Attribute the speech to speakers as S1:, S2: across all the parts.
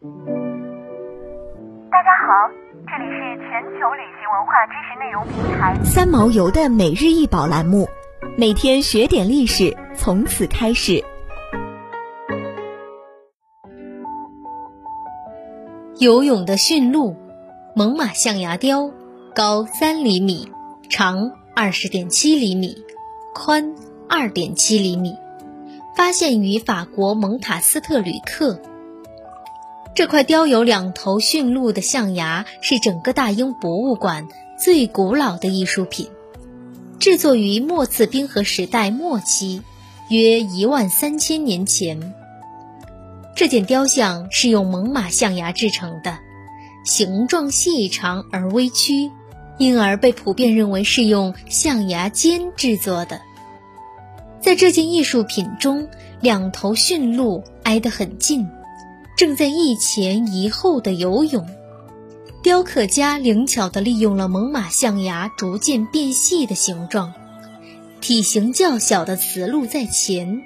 S1: 大家好，这里是全球旅行文化知识内容平台
S2: 三毛游的每日一宝栏目，每天学点历史，从此开始。
S3: 游泳的驯鹿——猛犸象牙雕，高三厘米，长二十点七厘米，宽二点七厘米，发现于法国蒙塔斯特吕克。这块雕有两头驯鹿的象牙是整个大英博物馆最古老的艺术品，制作于末次冰河时代末期，约一万三千年前。这件雕像是用猛犸象牙制成的，形状细长而微曲，因而被普遍认为是用象牙尖制作的。在这件艺术品中，两头驯鹿挨得很近。正在一前一后的游泳，雕刻家灵巧地利用了猛犸象牙逐渐变细的形状。体型较小的雌鹿在前，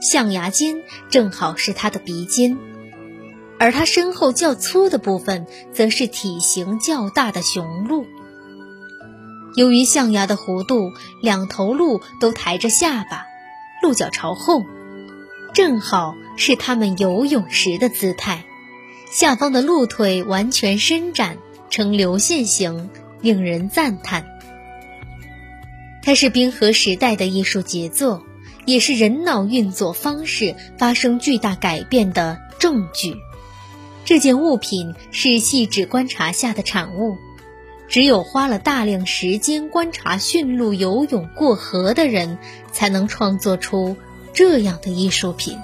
S3: 象牙尖正好是它的鼻尖，而它身后较粗的部分则是体型较大的雄鹿。由于象牙的弧度，两头鹿都抬着下巴，鹿角朝后。正好是它们游泳时的姿态，下方的鹿腿完全伸展呈流线型，令人赞叹。它是冰河时代的艺术杰作，也是人脑运作方式发生巨大改变的证据。这件物品是细致观察下的产物，只有花了大量时间观察驯鹿游泳过河的人，才能创作出。这样的艺术品，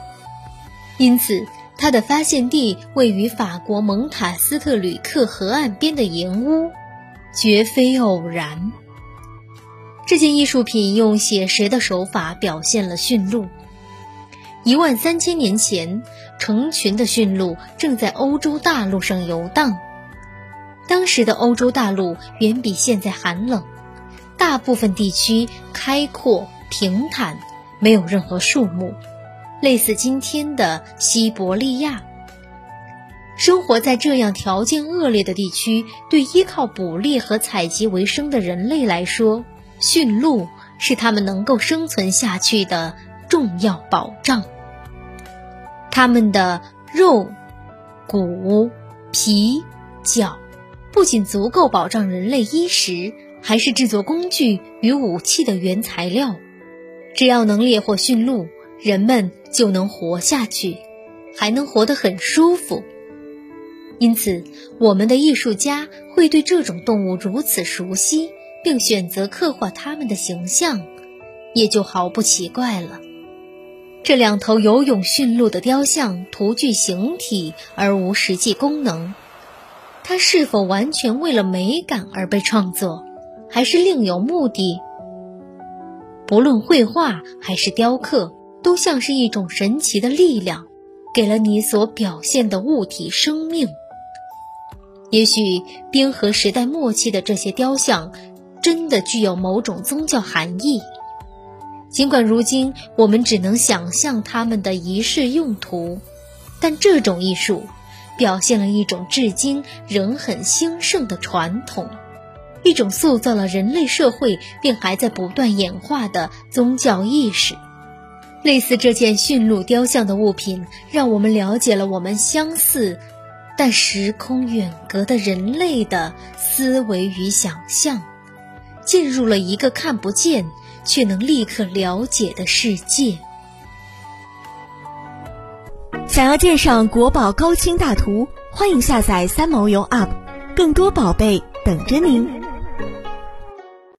S3: 因此它的发现地位于法国蒙塔斯特吕克河岸边的银屋，绝非偶然。这件艺术品用写实的手法表现了驯鹿。一万三千年前，成群的驯鹿正在欧洲大陆上游荡。当时的欧洲大陆远比现在寒冷，大部分地区开阔平坦。没有任何树木，类似今天的西伯利亚。生活在这样条件恶劣的地区，对依靠捕猎和采集为生的人类来说，驯鹿是他们能够生存下去的重要保障。他们的肉、骨、皮、角，不仅足够保障人类衣食，还是制作工具与武器的原材料。只要能猎获驯鹿，人们就能活下去，还能活得很舒服。因此，我们的艺术家会对这种动物如此熟悉，并选择刻画它们的形象，也就毫不奇怪了。这两头游泳驯鹿的雕像图具形体而无实际功能，它是否完全为了美感而被创作，还是另有目的？不论绘画还是雕刻，都像是一种神奇的力量，给了你所表现的物体生命。也许冰河时代末期的这些雕像，真的具有某种宗教含义。尽管如今我们只能想象它们的仪式用途，但这种艺术，表现了一种至今仍很兴盛的传统。一种塑造了人类社会并还在不断演化的宗教意识，类似这件驯鹿雕像的物品，让我们了解了我们相似但时空远隔的人类的思维与想象，进入了一个看不见却能立刻了解的世界。
S2: 想要鉴赏国宝高清大图，欢迎下载三毛游 App，更多宝贝等着您。